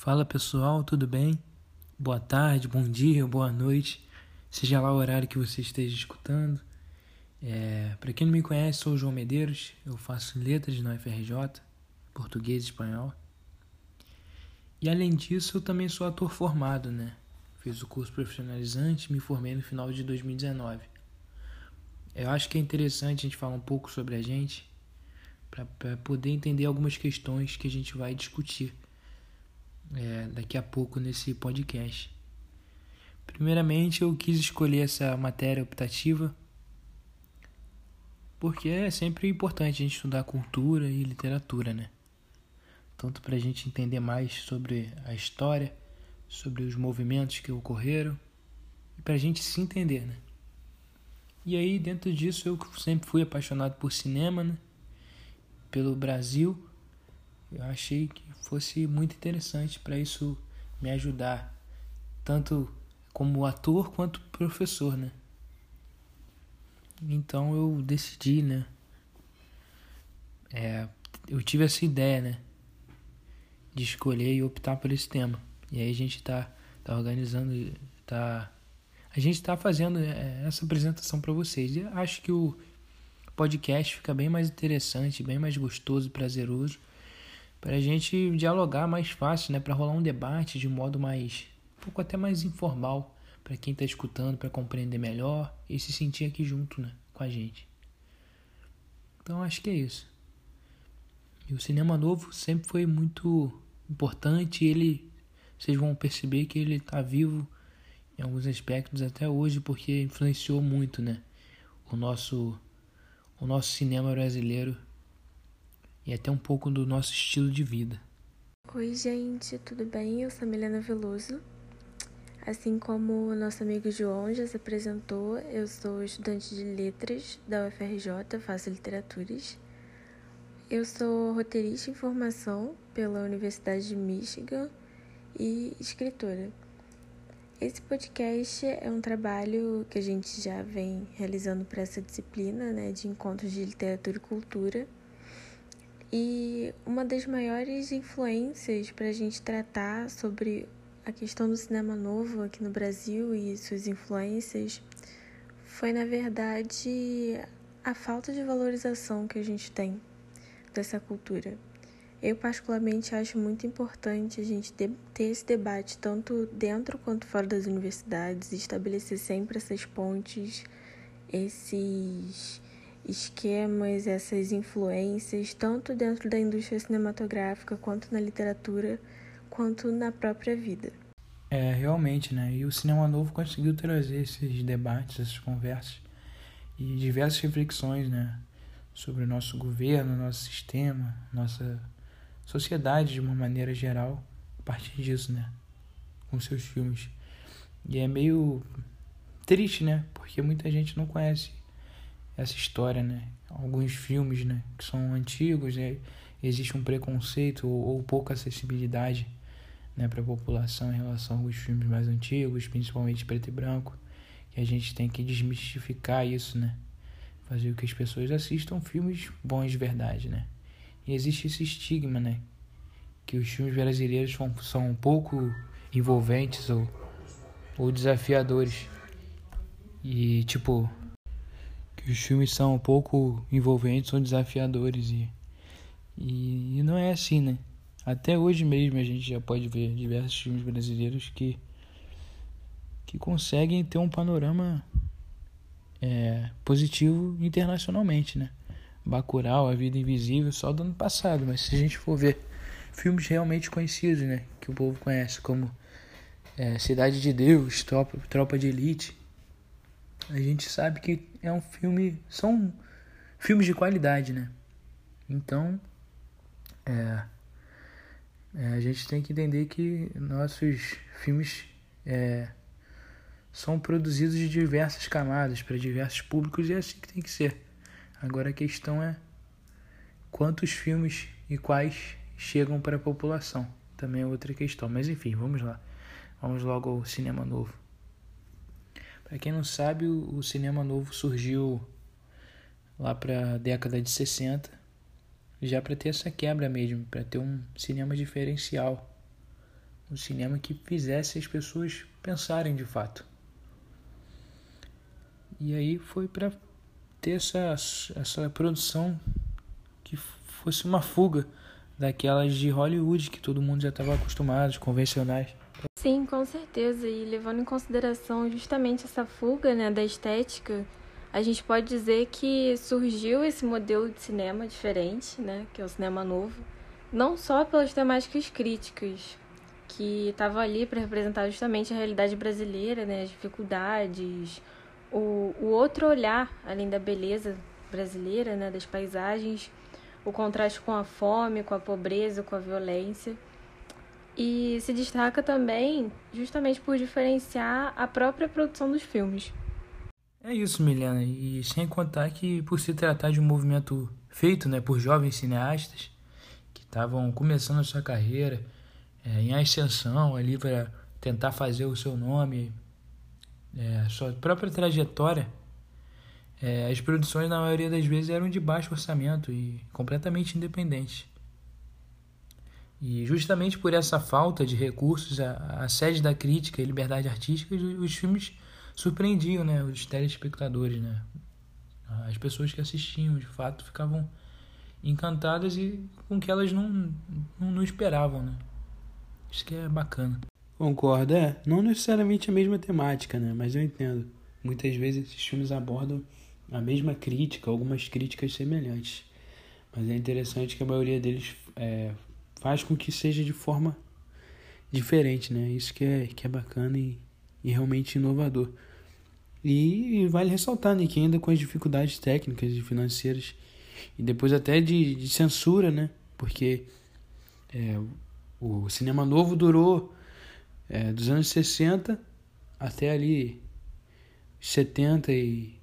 Fala pessoal, tudo bem? Boa tarde, bom dia, boa noite, seja lá o horário que você esteja escutando. É, Para quem não me conhece, sou o João Medeiros, eu faço letras na UFRJ, português e espanhol. E além disso, eu também sou ator formado, né? Fiz o curso profissionalizante e me formei no final de 2019. Eu acho que é interessante a gente falar um pouco sobre a gente para poder entender algumas questões que a gente vai discutir é, daqui a pouco nesse podcast. Primeiramente, eu quis escolher essa matéria optativa porque é sempre importante a gente estudar cultura e literatura, né? Tanto para a gente entender mais sobre a história, sobre os movimentos que ocorreram e para a gente se entender, né? E aí, dentro disso, eu sempre fui apaixonado por cinema, né? Pelo Brasil. Eu achei que fosse muito interessante para isso me ajudar, tanto como ator quanto professor, né? Então eu decidi, né? É, eu tive essa ideia, né? De escolher e optar por esse tema. E aí a gente tá, tá organizando, tá a gente está fazendo é, essa apresentação para vocês. E acho que o podcast fica bem mais interessante, bem mais gostoso, prazeroso, para a gente dialogar mais fácil, né? Para rolar um debate de modo mais, um pouco até mais informal, para quem está escutando, para compreender melhor e se sentir aqui junto, né? Com a gente. Então acho que é isso. E o cinema novo sempre foi muito importante. Ele, vocês vão perceber que ele está vivo em alguns aspectos até hoje porque influenciou muito, né? O nosso o nosso cinema brasileiro e até um pouco do nosso estilo de vida. Oi, gente, tudo bem? Eu sou a Milena Veloso. Assim como o nosso amigo João já se apresentou, eu sou estudante de letras da UFRJ, faço literaturas. Eu sou roteirista em formação pela Universidade de Michigan e escritora. Esse podcast é um trabalho que a gente já vem realizando para essa disciplina, né, de encontros de literatura e cultura. E uma das maiores influências para a gente tratar sobre a questão do cinema novo aqui no Brasil e suas influências foi, na verdade, a falta de valorização que a gente tem dessa cultura. Eu, particularmente, acho muito importante a gente ter esse debate, tanto dentro quanto fora das universidades, estabelecer sempre essas pontes, esses esquemas, essas influências, tanto dentro da indústria cinematográfica, quanto na literatura, quanto na própria vida. É, realmente, né? E o cinema novo conseguiu trazer esses debates, essas conversas e diversas reflexões, né? Sobre o nosso governo, nosso sistema, nossa sociedade de uma maneira geral a partir disso, né? Com seus filmes. E é meio triste, né? Porque muita gente não conhece essa história, né? Alguns filmes, né? Que são antigos, né? existe um preconceito ou, ou pouca acessibilidade, né? Para a população em relação a alguns filmes mais antigos, principalmente preto e branco. Que a gente tem que desmistificar isso, né? Fazer com que as pessoas assistam filmes bons de verdade, né? E existe esse estigma, né? Que os filmes brasileiros são, são um pouco envolventes ou, ou desafiadores. E, tipo, que os filmes são um pouco envolventes ou desafiadores. E, e, e não é assim, né? Até hoje mesmo a gente já pode ver diversos filmes brasileiros que, que conseguem ter um panorama é, positivo internacionalmente, né? Bacurau, A Vida Invisível, só do ano passado, mas se a gente for ver filmes realmente conhecidos, né, que o povo conhece, como é, Cidade de Deus, Tropa, Tropa de Elite, a gente sabe que é um filme, são filmes de qualidade, né? Então, é, é, a gente tem que entender que nossos filmes é, são produzidos de diversas camadas, para diversos públicos, e é assim que tem que ser. Agora a questão é quantos filmes e quais chegam para a população. Também é outra questão. Mas enfim, vamos lá. Vamos logo ao cinema novo. Para quem não sabe, o cinema novo surgiu lá para a década de 60, já para ter essa quebra mesmo, para ter um cinema diferencial um cinema que fizesse as pessoas pensarem de fato. E aí foi para ter essa, essa produção que fosse uma fuga daquelas de Hollywood que todo mundo já estava acostumado, convencionais. Sim, com certeza. E levando em consideração justamente essa fuga né, da estética, a gente pode dizer que surgiu esse modelo de cinema diferente, né, que é o cinema novo, não só pelas temáticas críticas, que estavam ali para representar justamente a realidade brasileira, né, as dificuldades, o, o outro olhar, além da beleza brasileira, né, das paisagens, o contraste com a fome, com a pobreza, com a violência. E se destaca também justamente por diferenciar a própria produção dos filmes. É isso, Milena. E sem contar que por se tratar de um movimento feito né, por jovens cineastas que estavam começando a sua carreira é, em ascensão ali para tentar fazer o seu nome, é, a sua própria trajetória, é, as produções na maioria das vezes eram de baixo orçamento e completamente independentes. E justamente por essa falta de recursos, a, a sede da crítica e liberdade artística, os, filmes surpreendiam né, os telespectadores. Né? As pessoas que assistiam, de fato, ficavam encantadas e com que elas não, não, não esperavam. Né? Isso que é bacana. Concordo, é. Não necessariamente a mesma temática, né? Mas eu entendo. Muitas vezes esses filmes abordam a mesma crítica, algumas críticas semelhantes. Mas é interessante que a maioria deles é, faz com que seja de forma diferente, né? Isso que é, que é bacana e, e realmente inovador. E, e, vale ressaltar né, que ainda com as dificuldades técnicas e financeiras e depois até de, de censura, né? Porque é, o cinema novo durou é, dos anos 60 até ali 70 e,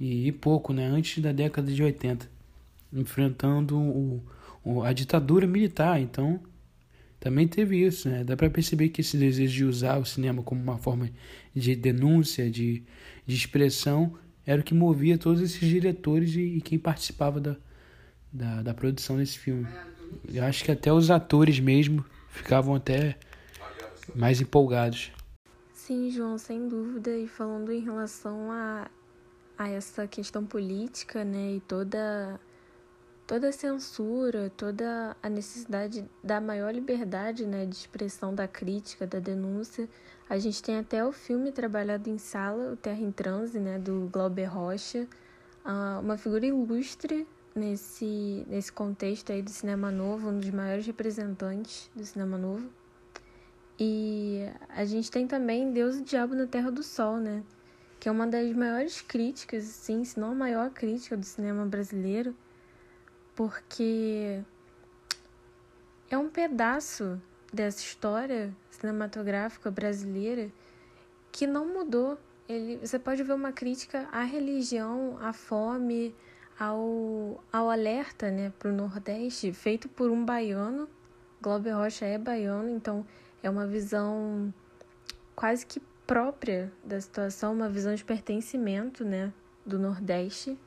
e, e pouco, né? Antes da década de 80, enfrentando o, a ditadura militar. Então, também teve isso, né? Dá para perceber que esse desejo de usar o cinema como uma forma de denúncia, de, de expressão, era o que movia todos esses diretores e, e quem participava da, da, da, produção desse filme. Eu acho que até os atores mesmo ficavam até mais empolgados. Sim, João, sem dúvida. E falando em relação a, a essa questão política, né, e toda toda a censura, toda a necessidade da maior liberdade né, de expressão da crítica, da denúncia. A gente tem até o filme trabalhado em sala, O Terra em Transe, né, do Glauber Rocha, uh, uma figura ilustre nesse, nesse contexto aí do cinema novo, um dos maiores representantes do cinema novo. E a gente tem também Deus e o Diabo na Terra do Sol, né? Que é uma das maiores críticas, sim, se não a maior crítica do cinema brasileiro porque é um pedaço dessa história cinematográfica brasileira que não mudou. Ele, você pode ver uma crítica à religião, à fome, ao, ao alerta né, para o Nordeste, feito por um baiano. Glauber Rocha é baiano, então é uma visão quase que própria da situação, uma visão de pertencimento né, do Nordeste.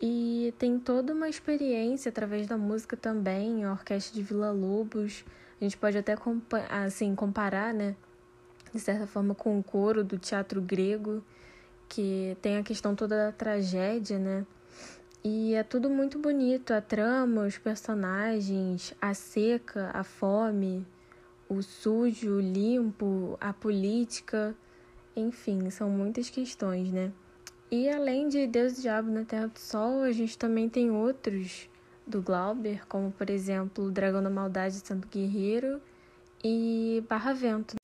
E tem toda uma experiência através da música também, a Orquestra de Vila Lobos. A gente pode até assim, comparar, né? De certa forma, com o coro do teatro grego, que tem a questão toda da tragédia, né? E é tudo muito bonito, a trama, os personagens, a seca, a fome, o sujo, o limpo, a política, enfim, são muitas questões, né? E além de Deus e Diabo na Terra do Sol, a gente também tem outros do Glauber, como por exemplo o Dragão da Maldade de Santo Guerreiro e Barra Vento.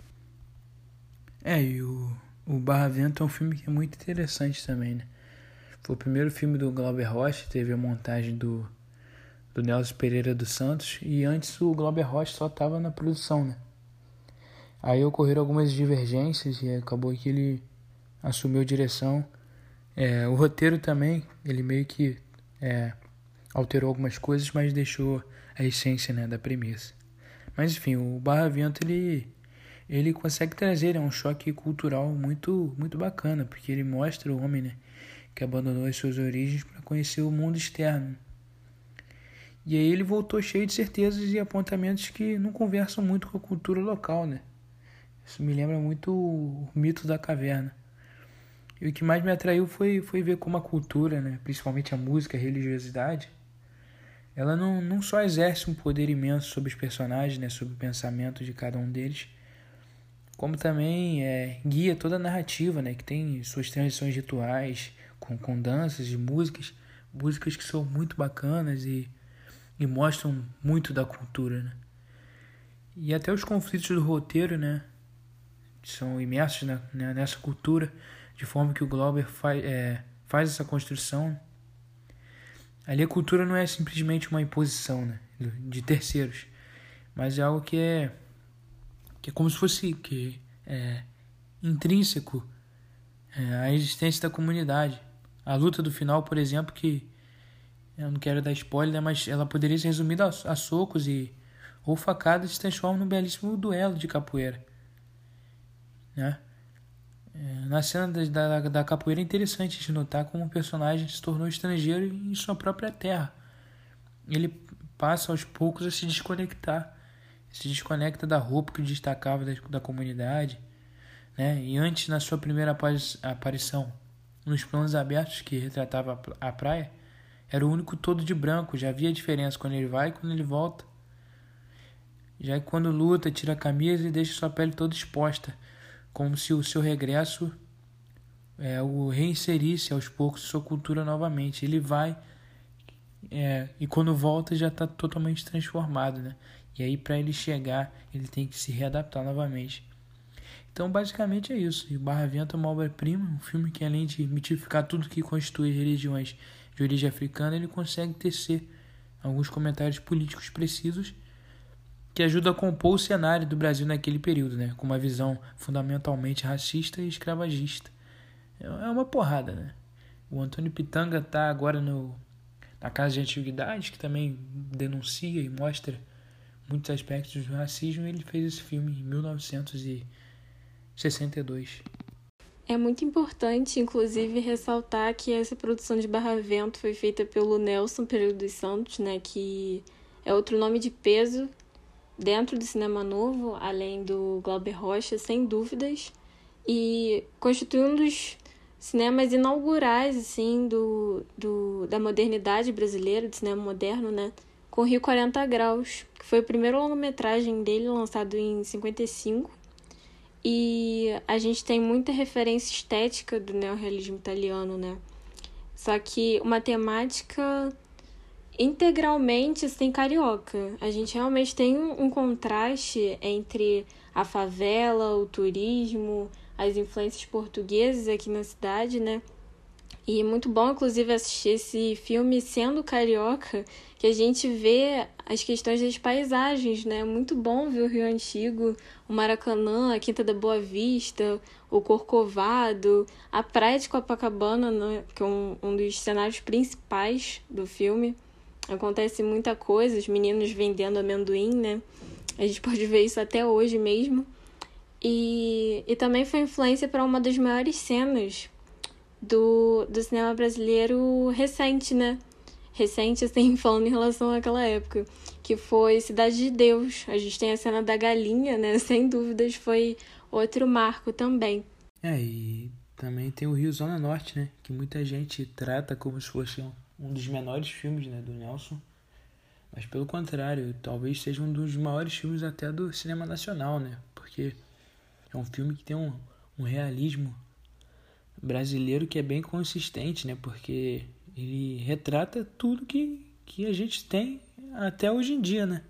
É, e o, o Barra Vento é um filme que é muito interessante também, né? Foi o primeiro filme do Glauber Rocha, teve a montagem do, do Nelson Pereira dos Santos, e antes o Glauber Rocha só estava na produção, né? Aí ocorreram algumas divergências e acabou que ele assumiu direção é, o roteiro também, ele meio que é, alterou algumas coisas, mas deixou a essência né, da premissa. Mas enfim, o Barra Vento ele, ele consegue trazer é um choque cultural muito, muito bacana, porque ele mostra o homem né, que abandonou as suas origens para conhecer o mundo externo. E aí ele voltou cheio de certezas e apontamentos que não conversam muito com a cultura local, né? Isso me lembra muito o mito da caverna. E o que mais me atraiu foi, foi ver como a cultura, né, principalmente a música, a religiosidade, ela não, não só exerce um poder imenso sobre os personagens, né, sobre o pensamento de cada um deles, como também é, guia toda a narrativa, né, que tem suas transições rituais, com, com danças e músicas, músicas que são muito bacanas e, e mostram muito da cultura. Né. E até os conflitos do roteiro, né, são imersos na, né, nessa cultura, de forma que o Glauber faz, é, faz essa construção. Ali a cultura não é simplesmente uma imposição né, de terceiros, mas é algo que é, que é como se fosse que é, intrínseco é, à existência da comunidade. A luta do final, por exemplo, que eu não quero dar spoiler, mas ela poderia ser resumida a, a socos e ou facadas se transforma num belíssimo duelo de capoeira. Né? É, na cena da, da, da, capoeira é interessante de notar como o personagem se tornou estrangeiro em sua própria terra. Ele passa aos poucos a se desconectar, se desconecta da roupa que destacava da, da comunidade. Né? E antes, na sua primeira aparição, nos planos abertos que retratava a praia, era o único todo de branco, já havia diferença quando ele vai e quando ele volta. Já que quando luta, tira a camisa e deixa sua pele toda exposta como se o seu regresso é, o reinserisse aos poucos sua cultura novamente. Ele vai é, e quando volta já está totalmente transformado, né? E aí para ele chegar ele tem que se readaptar novamente. Então basicamente é isso. E Barra Vento é uma obra-prima, um filme que além de mitificar tudo que constitui religiões de origem africana, ele consegue tecer alguns comentários políticos precisos que ajuda a compor o cenário do Brasil naquele período, né? com uma visão fundamentalmente racista e escravagista. É, é uma porrada, né? O Antônio Pitanga está agora no, na Casa de Antiguidades, que também denuncia e mostra muitos aspectos do racismo, ele fez esse filme em 1962. É muito importante, inclusive, ressaltar que essa produção de Barra Vento foi feita pelo Nelson Pereira dos Santos, né, que é outro nome de peso dentro do cinema novo, além do Glauber Rocha, sem dúvidas, e constitui um dos cinemas inaugurais assim do, do da modernidade brasileira, do cinema moderno, né? Com Rio 40 Graus, que foi o primeiro longa-metragem dele lançado em 55. E a gente tem muita referência estética do neorrealismo italiano, né? Só que uma temática integralmente sem carioca. A gente realmente tem um, contraste entre a favela, o turismo, as influências portuguesas aqui na cidade, né? E muito bom, inclusive, assistir esse filme sendo carioca, que a gente vê as questões das paisagens, né? Muito bom ver o Rio Antigo, o Maracanã, a Quinta da Boa Vista, o Corcovado, a Praia de Copacabana, né? que é um, um dos cenários principais do filme. Acontece muita coisa, os meninos vendendo amendoim, né? A gente pode ver isso até hoje mesmo. E, e também foi influência para uma das maiores cenas do, do cinema brasileiro recente, né? Recente, assim, falando em relação àquela época, que foi Cidade de Deus. A gente tem a cena da galinha, né? Sem dúvidas foi outro marco também. É, e também tem o Rio Zona Norte, né? Que muita gente trata como se fosse um um dos menores filmes né, do Nelson, mas pelo contrário, talvez seja um dos maiores filmes até do cinema nacional, né? Porque é um filme que tem um, um realismo brasileiro que é bem consistente, né? Porque ele retrata tudo que, que a gente tem até hoje em dia, né?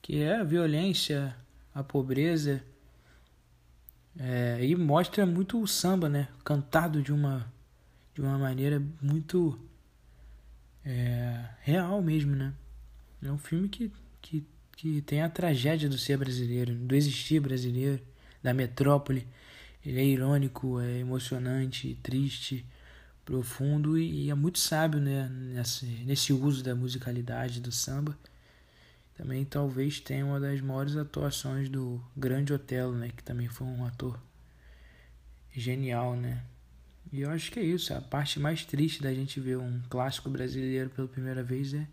Que é a violência, a pobreza, é, e mostra muito o samba, né? Cantado de uma, de uma maneira muito é, real mesmo, né? É um filme que, que, que tem a tragédia do ser brasileiro, do existir brasileiro, da metrópole. Ele é irônico, é emocionante, triste, profundo e, e é muito sábio né? nesse, nesse uso da musicalidade do samba. Também talvez tenha uma das maiores atuações do Grande Otelo, né? Que também foi um ator genial, né? E eu acho que é isso. A parte mais triste da gente ver um clássico brasileiro pela primeira vez é,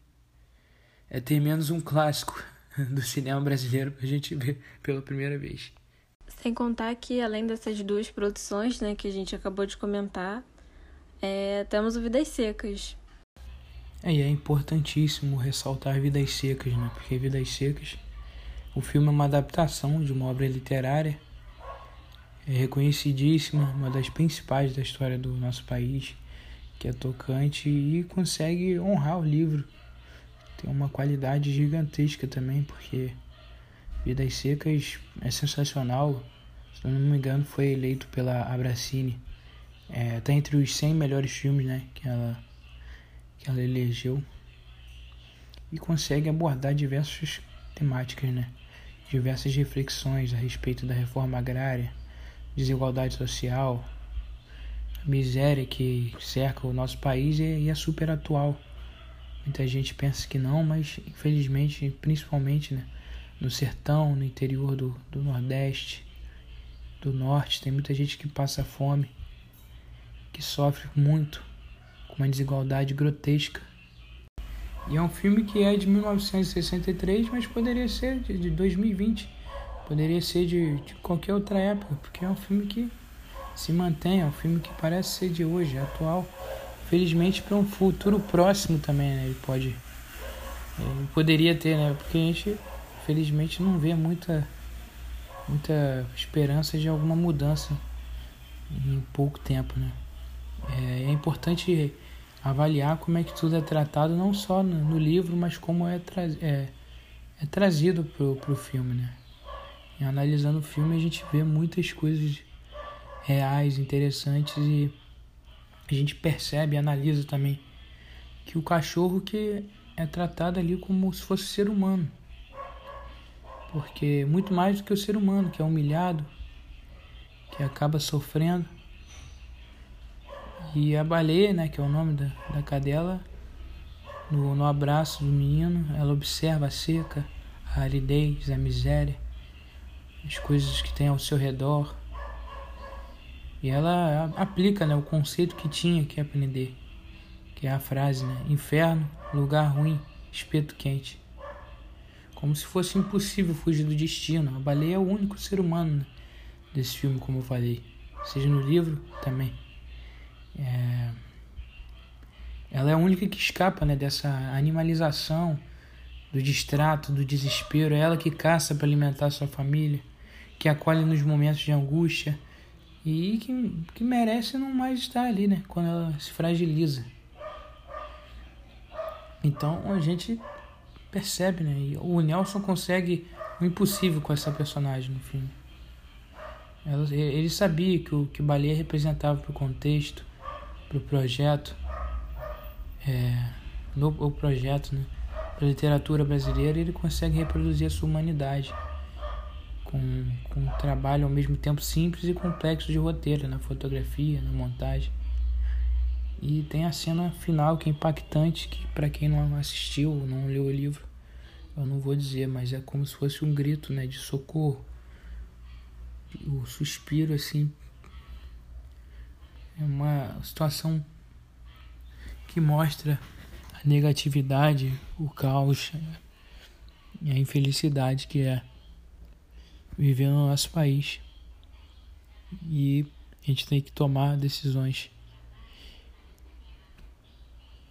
é ter menos um clássico do cinema brasileiro pra gente ver pela primeira vez. Sem contar que, além dessas duas produções né, que a gente acabou de comentar, é, temos o Vidas Secas. É, e é importantíssimo ressaltar Vidas Secas, né? Porque Vidas Secas, o filme é uma adaptação de uma obra literária é reconhecidíssima, uma das principais da história do nosso país, que é tocante e consegue honrar o livro. Tem uma qualidade gigantesca também, porque Vidas Secas é sensacional. Se não me engano, foi eleito pela Abracine. É, tá entre os 100 melhores filmes né, que, ela, que ela elegeu. E consegue abordar diversas temáticas, né? diversas reflexões a respeito da reforma agrária, desigualdade social, a miséria que cerca o nosso país e é super atual. Muita gente pensa que não, mas infelizmente, principalmente né, no sertão, no interior do, do Nordeste, do Norte, tem muita gente que passa fome, que sofre muito, com uma desigualdade grotesca. E é um filme que é de 1963, mas poderia ser de, de 2020, poderia ser de, de qualquer outra época, porque é um filme que se mantém, é um filme que parece ser de hoje, atual. Felizmente para um futuro próximo também, né? Ele pode. Ele poderia ter, né? Porque a gente felizmente não vê muita muita esperança de alguma mudança em pouco tempo, né? É, é importante avaliar como é que tudo é tratado não só no, no livro, mas como é, tra é, é trazido pro, pro filme, né? Analisando o filme a gente vê muitas coisas reais, interessantes e a gente percebe, analisa também que o cachorro que é tratado ali como se fosse ser humano porque muito mais do que o ser humano, que é humilhado, que acaba sofrendo. E a baleia, né, que é o nome da, da cadela, no, no abraço do menino, ela observa a seca, a aridez, a miséria, as coisas que tem ao seu redor. E ela aplica né, o conceito que tinha que aprender, que é a frase, né, inferno, lugar ruim, espeto quente como se fosse impossível fugir do destino. A baleia é o único ser humano né, desse filme, como eu falei, seja no livro também. É... Ela é a única que escapa né, dessa animalização, do distrato, do desespero. É ela que caça para alimentar sua família, que acolhe nos momentos de angústia e que, que merece não mais estar ali, né? Quando ela se fragiliza. Então a gente percebe, né? E o Nelson consegue o impossível com essa personagem no filme. Ele sabia que o que Baleia representava para o contexto, para o projeto, é, no o projeto, né? para a literatura brasileira, ele consegue reproduzir a sua humanidade com, com um trabalho ao mesmo tempo simples e complexo de roteiro, na fotografia, na montagem. E tem a cena final que é impactante, que para quem não assistiu, não leu o livro, eu não vou dizer, mas é como se fosse um grito, né, de socorro. O suspiro assim é uma situação que mostra a negatividade, o caos e a infelicidade que é viver no nosso país. E a gente tem que tomar decisões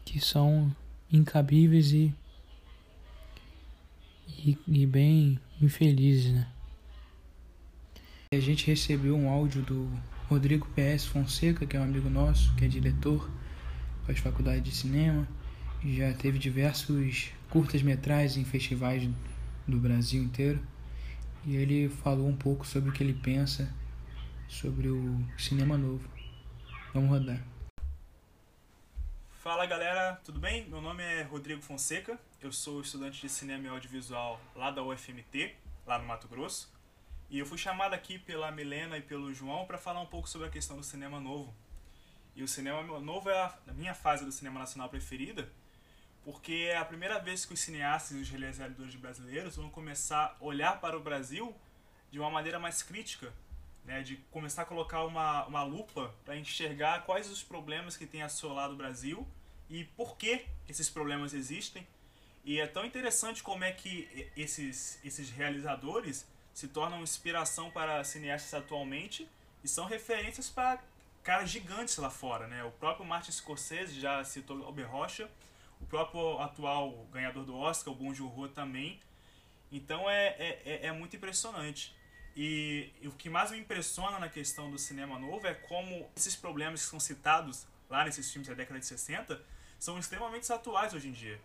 que são incabíveis e, e, e bem infelizes, né? A gente recebeu um áudio do Rodrigo PS Fonseca, que é um amigo nosso, que é diretor, faz faculdade de cinema, já teve diversos curtas-metragens em festivais do Brasil inteiro. E ele falou um pouco sobre o que ele pensa sobre o cinema novo. Vamos rodar. Fala galera, tudo bem? Meu nome é Rodrigo Fonseca, eu sou estudante de cinema e audiovisual lá da UFMT, lá no Mato Grosso. E eu fui chamado aqui pela Milena e pelo João para falar um pouco sobre a questão do cinema novo. E o cinema novo é a minha fase do cinema nacional preferida, porque é a primeira vez que os cineastas e os realizadores brasileiros vão começar a olhar para o Brasil de uma maneira mais crítica, né, de começar a colocar uma, uma lupa para enxergar quais os problemas que tem assolado o Brasil e por que esses problemas existem E é tão interessante como é que esses, esses realizadores se tornam inspiração para cineastas atualmente e são referências para caras gigantes lá fora, né? O próprio Martin Scorsese já citou Albert Rocha, o próprio atual ganhador do Oscar, o Bong Joon-ho também. Então é, é, é, é muito impressionante. E, e, o que mais me impressiona na questão do cinema novo é como esses problemas que são citados lá nesses filmes da década de 60 são extremamente atuais hoje em dia.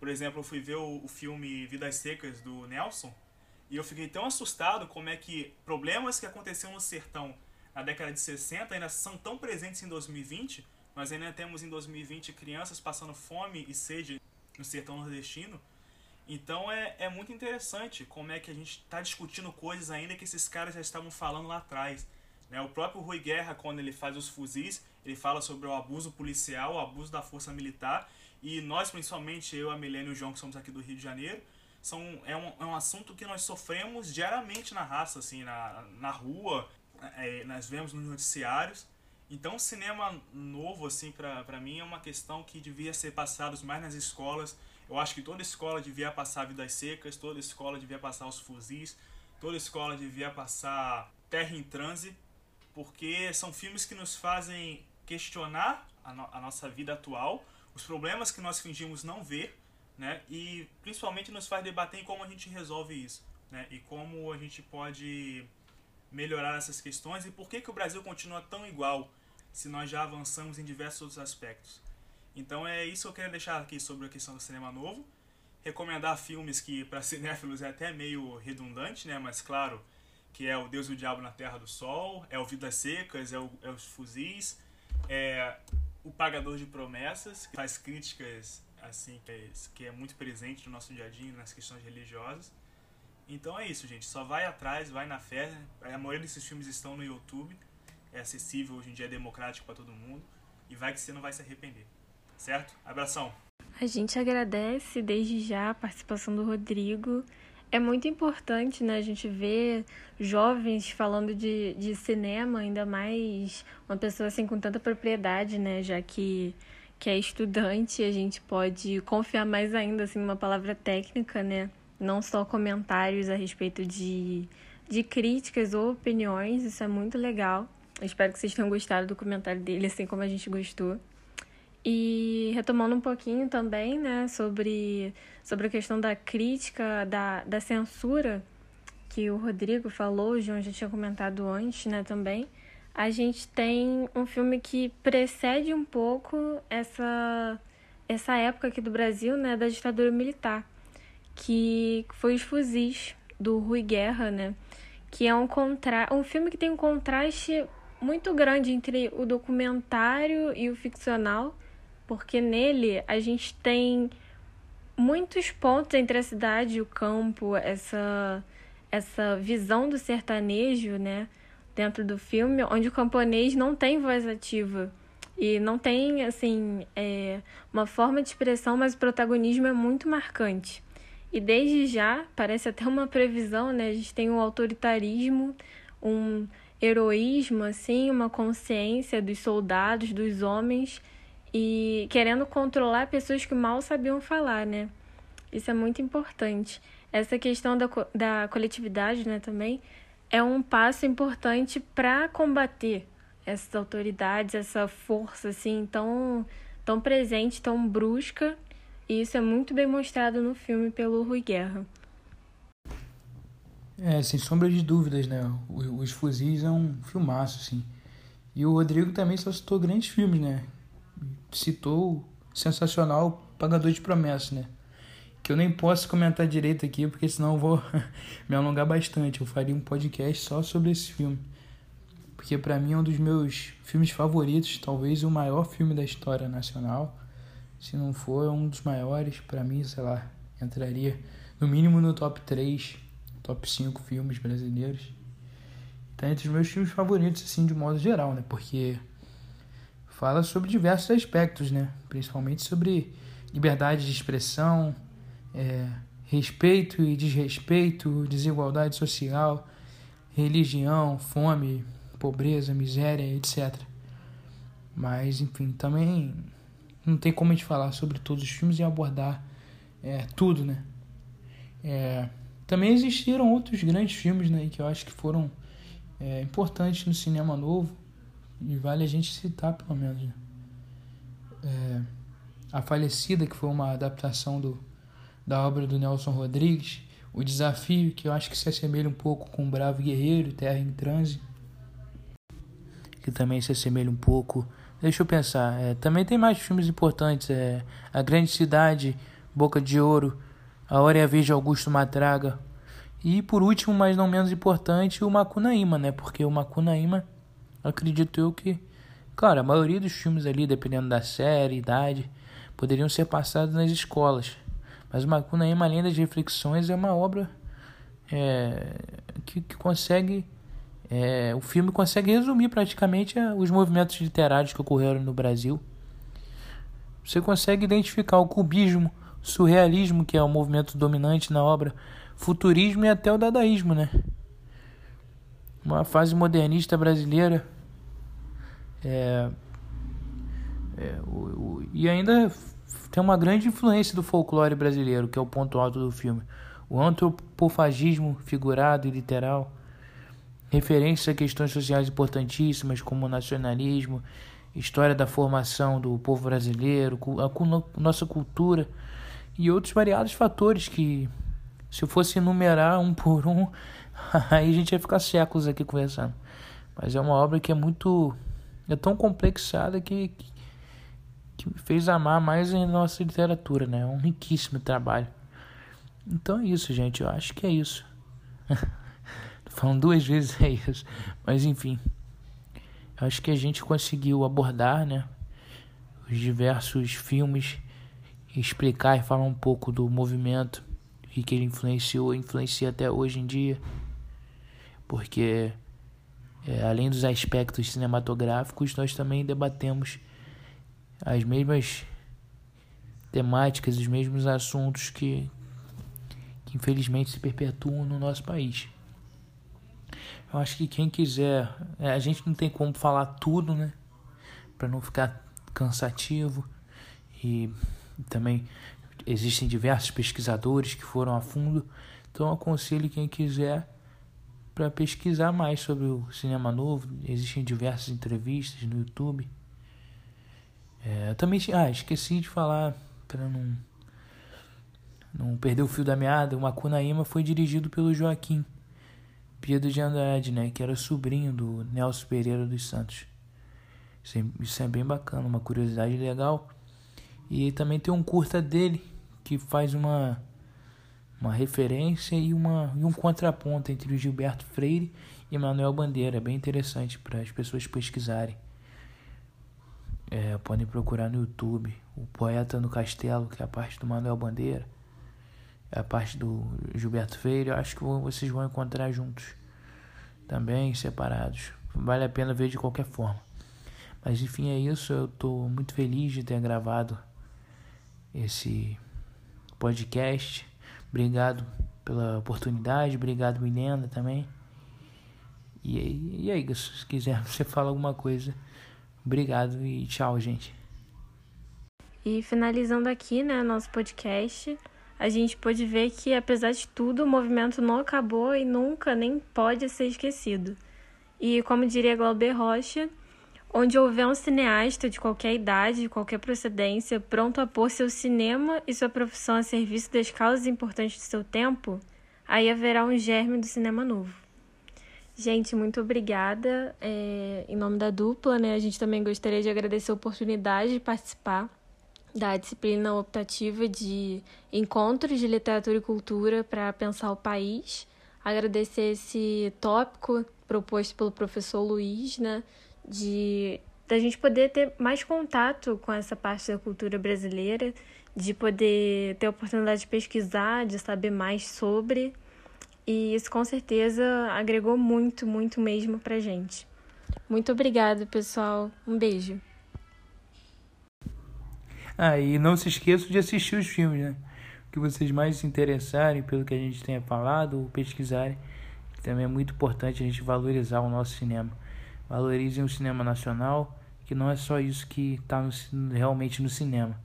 Por exemplo, eu fui ver o, o filme Vidas Secas do Nelson e eu fiquei tão assustado como é que problemas que aconteciam no sertão na década de 60 ainda são tão presentes em 2020. Nós ainda temos em 2020 crianças passando fome e sede no sertão nordestino. Então é, é muito interessante como é que a gente está discutindo coisas ainda que esses caras já estavam falando lá atrás. Né? O próprio Rui Guerra, quando ele faz os fuzis, ele fala sobre o abuso policial, o abuso da força militar. E nós, principalmente eu, a Milene e o João, que somos aqui do Rio de Janeiro, são, é, um, é um assunto que nós sofremos diariamente na raça, assim, na, na rua, é, nós vemos nos noticiários. Então, cinema novo, assim, para mim é uma questão que devia ser passado mais nas escolas. Eu acho que toda escola devia passar Vidas Secas, toda escola devia passar Os Fuzis, toda escola devia passar Terra em Transe, porque são filmes que nos fazem questionar a, no a nossa vida atual, os problemas que nós fingimos não ver, né? E principalmente nos faz debater em como a gente resolve isso, né? E como a gente pode melhorar essas questões e por que, que o Brasil continua tão igual se nós já avançamos em diversos outros aspectos. Então é isso que eu quero deixar aqui sobre a questão do cinema novo. Recomendar filmes que para cinéfilos é até meio redundante, né? Mas claro, que é o Deus e o Diabo na Terra do Sol, é o Vidas Secas, é, o, é os Fuzis, é o Pagador de Promessas, que faz críticas assim que é, que é muito presente no nosso dia a dia nas questões religiosas. Então é isso, gente. Só vai atrás, vai na fé. A maioria desses filmes estão no YouTube. É acessível, hoje em dia é democrático para todo mundo. E vai que você não vai se arrepender. Certo? Abração. A gente agradece desde já a participação do Rodrigo. É muito importante, né, a gente ver jovens falando de, de cinema, ainda mais uma pessoa assim com tanta propriedade, né, já que que é estudante, a gente pode confiar mais ainda assim numa palavra técnica, né? Não só comentários a respeito de, de críticas ou opiniões, isso é muito legal. Eu espero que vocês tenham gostado do comentário dele, assim como a gente gostou. E retomando um pouquinho também, né, sobre, sobre a questão da crítica, da, da censura, que o Rodrigo falou, o João já tinha comentado antes, né, também a gente tem um filme que precede um pouco essa, essa época aqui do Brasil, né, da ditadura militar, que foi Os Fuzis, do Rui Guerra, né, que é um, contra... um filme que tem um contraste muito grande entre o documentário e o ficcional, porque nele a gente tem muitos pontos entre a cidade e o campo, essa, essa visão do sertanejo, né, dentro do filme, onde o camponês não tem voz ativa e não tem assim é, uma forma de expressão, mas o protagonismo é muito marcante. E desde já parece até uma previsão, né? A gente tem um autoritarismo, um heroísmo, assim, uma consciência dos soldados, dos homens e querendo controlar pessoas que mal sabiam falar, né? Isso é muito importante. Essa questão da, da coletividade, né, também é um passo importante para combater essas autoridades, essa força assim tão, tão presente, tão brusca. E isso é muito bem mostrado no filme pelo Rui Guerra. É, sem sombra de dúvidas, né? Os Fuzis é um filmaço, assim. E o Rodrigo também só citou grandes filmes, né? Citou sensacional Pagador de Promessas, né? que eu nem posso comentar direito aqui, porque senão eu vou me alongar bastante. Eu faria um podcast só sobre esse filme. Porque para mim é um dos meus filmes favoritos, talvez o maior filme da história nacional. Se não for, é um dos maiores, para mim, sei lá, entraria no mínimo no top 3, top 5 filmes brasileiros. Tá entre os meus filmes favoritos, assim, de modo geral, né? Porque fala sobre diversos aspectos, né? Principalmente sobre liberdade de expressão, é, respeito e desrespeito, desigualdade social, religião, fome, pobreza, miséria, etc. Mas, enfim, também não tem como a gente falar sobre todos os filmes e abordar é, tudo, né? É, também existiram outros grandes filmes né, que eu acho que foram é, importantes no cinema novo e vale a gente citar pelo menos. Né? É, a Falecida, que foi uma adaptação do, da obra do Nelson Rodrigues, O Desafio, que eu acho que se assemelha um pouco com Bravo Guerreiro, Terra em Transe, que também se assemelha um pouco. Deixa eu pensar, é, também tem mais filmes importantes, é, A Grande Cidade, Boca de Ouro, A Hora e a Vez de Augusto Matraga, e por último, mas não menos importante, o Macunaíma, né? Porque o Macunaíma, acredito eu que, claro, a maioria dos filmes ali, dependendo da série, idade, poderiam ser passados nas escolas. Mas o Macunaíma, além das reflexões, é uma obra é, que, que, consegue. É, o filme consegue resumir praticamente é, os movimentos literários que ocorreram no Brasil. Você consegue identificar o cubismo, surrealismo, que é o movimento dominante na obra, futurismo e até o dadaísmo, né? Uma fase modernista brasileira. É, é, o, o, e ainda tem uma grande influência do folclore brasileiro, que é o ponto alto do filme. O antropofagismo figurado e literal, referências a questões sociais importantíssimas como nacionalismo, história da formação do povo brasileiro, a, a nossa cultura e outros variados fatores que se eu fosse enumerar um por um, aí a gente ia ficar séculos aqui conversando. Mas é uma obra que é muito. é tão complexada que, que, que me fez amar mais a nossa literatura, né? É um riquíssimo trabalho. Então é isso, gente. Eu acho que é isso. Falando duas vezes é isso. Mas enfim. Eu acho que a gente conseguiu abordar, né? Os diversos filmes, explicar e falar um pouco do movimento e que ele influenciou, influencia até hoje em dia, porque é, além dos aspectos cinematográficos, nós também debatemos as mesmas temáticas, os mesmos assuntos que, que infelizmente se perpetuam no nosso país. Eu acho que quem quiser, é, a gente não tem como falar tudo, né? Para não ficar cansativo e também existem diversos pesquisadores que foram a fundo, então aconselho quem quiser para pesquisar mais sobre o cinema novo. Existem diversas entrevistas no YouTube. É, também ah, esqueci de falar para não não perder o fio da meada. O Macunaíma foi dirigido pelo Joaquim Pedro de Andrade, né, que era sobrinho do Nelson Pereira dos Santos. Isso é, isso é bem bacana, uma curiosidade legal. E também tem um curta dele que faz uma, uma referência e, uma, e um contraponto entre o Gilberto Freire e Manuel Bandeira. É bem interessante para as pessoas pesquisarem. É, podem procurar no YouTube o Poeta no Castelo, que é a parte do Manuel Bandeira, é a parte do Gilberto Freire. Eu acho que vocês vão encontrar juntos, também separados. Vale a pena ver de qualquer forma. Mas enfim, é isso. Eu estou muito feliz de ter gravado esse podcast. Obrigado pela oportunidade, obrigado Milena também. E, e aí, se quiser você fala alguma coisa, obrigado e tchau, gente. E finalizando aqui, né, nosso podcast, a gente pôde ver que, apesar de tudo, o movimento não acabou e nunca nem pode ser esquecido. E como diria Glauber Rocha, onde houver um cineasta de qualquer idade, de qualquer procedência, pronto a pôr seu cinema e sua profissão a serviço das causas importantes de seu tempo, aí haverá um germe do cinema novo. Gente, muito obrigada. É, em nome da dupla, né? A gente também gostaria de agradecer a oportunidade de participar da disciplina optativa de encontros de literatura e cultura para pensar o país. Agradecer esse tópico proposto pelo professor Luiz, né? De da gente poder ter mais contato com essa parte da cultura brasileira, de poder ter a oportunidade de pesquisar, de saber mais sobre. E isso com certeza agregou muito, muito mesmo pra gente. Muito obrigada, pessoal. Um beijo. Ah, e não se esqueçam de assistir os filmes, né? O que vocês mais se interessarem pelo que a gente tenha falado ou pesquisarem. Também é muito importante a gente valorizar o nosso cinema valorizem o cinema nacional, que não é só isso que está realmente no cinema.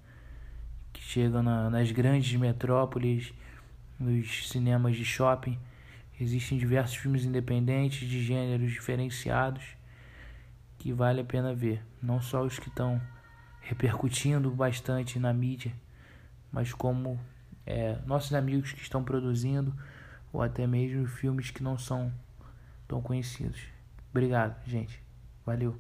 Que chegam na, nas grandes metrópoles, nos cinemas de shopping. Existem diversos filmes independentes de gêneros diferenciados que vale a pena ver. Não só os que estão repercutindo bastante na mídia, mas como é, nossos amigos que estão produzindo ou até mesmo filmes que não são tão conhecidos. Obrigado, gente. Valeu.